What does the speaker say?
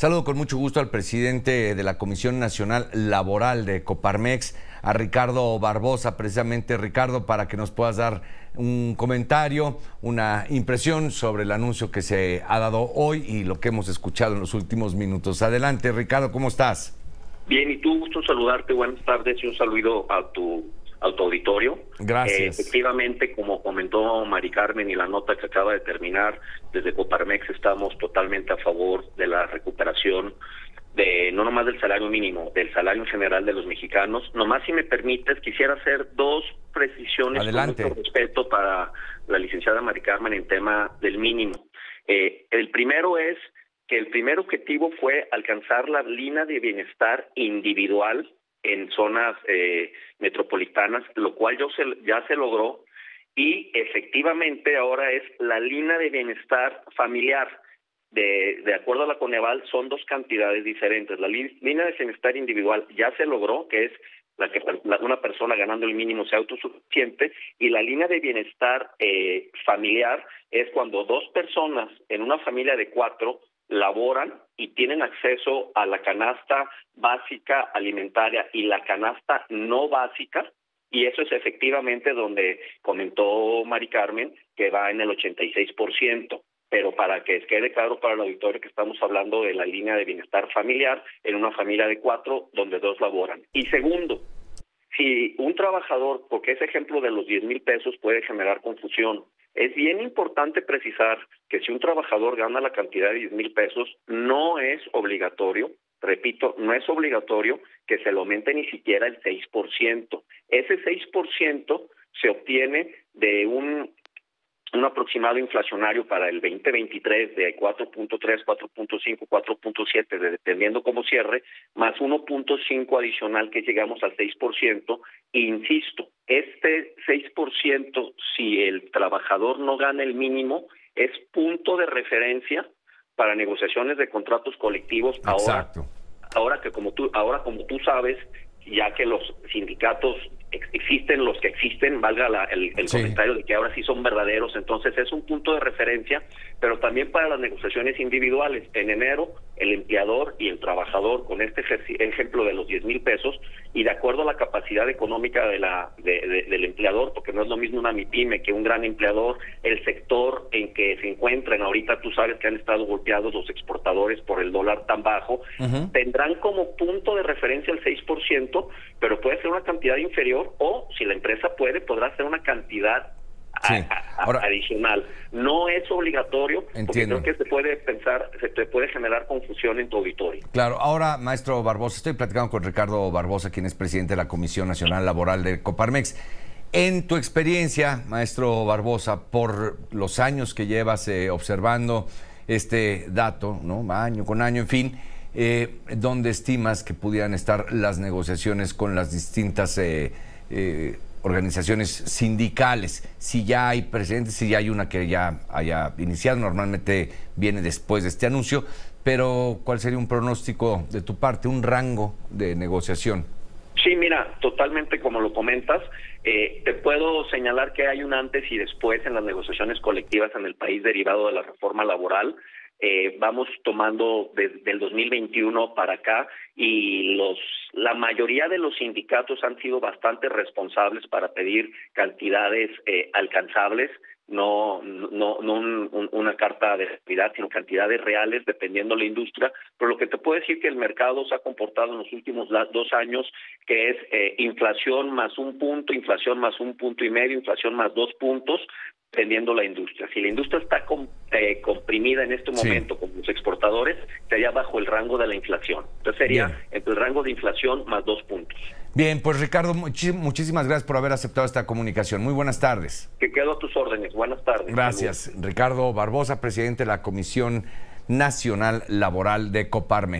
Saludo con mucho gusto al presidente de la Comisión Nacional Laboral de Coparmex, a Ricardo Barbosa, precisamente Ricardo, para que nos puedas dar un comentario, una impresión sobre el anuncio que se ha dado hoy y lo que hemos escuchado en los últimos minutos. Adelante, Ricardo, ¿cómo estás? Bien, y tú, gusto saludarte, buenas tardes y un saludo a tu auditorio. Gracias. Eh, efectivamente, como comentó Mari Carmen y la nota que acaba de terminar, desde Coparmex estamos totalmente a favor de la recuperación de no nomás del salario mínimo, del salario en general de los mexicanos. Nomás si me permites, quisiera hacer dos precisiones Adelante. con respeto para la licenciada Mari Carmen en tema del mínimo. Eh, el primero es que el primer objetivo fue alcanzar la línea de bienestar individual en zonas eh, metropolitanas, lo cual yo se, ya se logró y efectivamente ahora es la línea de bienestar familiar. De, de acuerdo a la Coneval, son dos cantidades diferentes. La línea de bienestar individual ya se logró, que es la que la, una persona ganando el mínimo sea autosuficiente, y la línea de bienestar eh, familiar es cuando dos personas en una familia de cuatro laboran y tienen acceso a la canasta básica alimentaria y la canasta no básica, y eso es efectivamente donde comentó Mari Carmen que va en el 86%, pero para que quede claro para el auditorio que estamos hablando de la línea de bienestar familiar en una familia de cuatro donde dos laboran. Y segundo, si un trabajador, porque ese ejemplo de los 10 mil pesos puede generar confusión, es bien importante precisar que si un trabajador gana la cantidad de 10 mil pesos, no es obligatorio, repito, no es obligatorio que se lo aumente ni siquiera el 6%. Ese 6% se obtiene de un un aproximado inflacionario para el 2023 de 4.3, 4.5, 4.7, dependiendo cómo cierre, más 1.5 adicional que llegamos al 6%. E insisto, este 6%, si el trabajador no gana el mínimo, es punto de referencia para negociaciones de contratos colectivos. Exacto. Ahora, ahora que como tú, ahora como tú sabes, ya que los sindicatos existen los que existen, valga la, el, el sí. comentario de que ahora sí son verdaderos, entonces es un punto de referencia, pero también para las negociaciones individuales. En enero, el empleador y el trabajador, con este ejemplo de los 10 mil pesos, y de acuerdo a la capacidad económica de la, de, de, del empleador, porque no es lo mismo una MIPYME que un gran empleador, el sector en que se encuentran, ahorita tú sabes que han estado golpeados los exportadores por el dólar tan bajo, uh -huh. tendrán como punto de referencia el 6%, pero puede una cantidad inferior o si la empresa puede, podrá hacer una cantidad sí. a, a, Ahora, adicional. No es obligatorio, Entiendo. porque creo que se puede pensar, se te puede generar confusión en tu auditorio. Claro, ahora, maestro Barbosa, estoy platicando con Ricardo Barbosa, quien es presidente de la Comisión Nacional Laboral de Coparmex. En tu experiencia, maestro Barbosa, por los años que llevas eh, observando este dato, ¿no? Año con año, en fin, eh, ¿dónde estimas que pudieran estar las negociaciones con las distintas eh, eh, organizaciones sindicales? Si ya hay precedentes, si ya hay una que ya haya iniciado, normalmente viene después de este anuncio, pero ¿cuál sería un pronóstico de tu parte, un rango de negociación? Sí, mira, totalmente como lo comentas, eh, te puedo señalar que hay un antes y después en las negociaciones colectivas en el país derivado de la reforma laboral. Eh, vamos tomando desde el 2021 para acá y los la mayoría de los sindicatos han sido bastante responsables para pedir cantidades eh, alcanzables no no no un, una carta de actividad sino cantidades reales dependiendo de la industria. Pero lo que te puedo decir que el mercado se ha comportado en los últimos dos años que es eh, inflación más un punto inflación más un punto y medio inflación más dos puntos dependiendo la industria. Si la industria está com, eh, comprimida en este momento sí. con los exportadores, sería bajo el rango de la inflación. Entonces sería Bien. entre el rango de inflación más dos puntos. Bien, pues Ricardo, muchísimas gracias por haber aceptado esta comunicación. Muy buenas tardes. Que quedo a tus órdenes. Buenas tardes. Gracias. Saludos. Ricardo Barbosa, presidente de la Comisión Nacional Laboral de Coparme.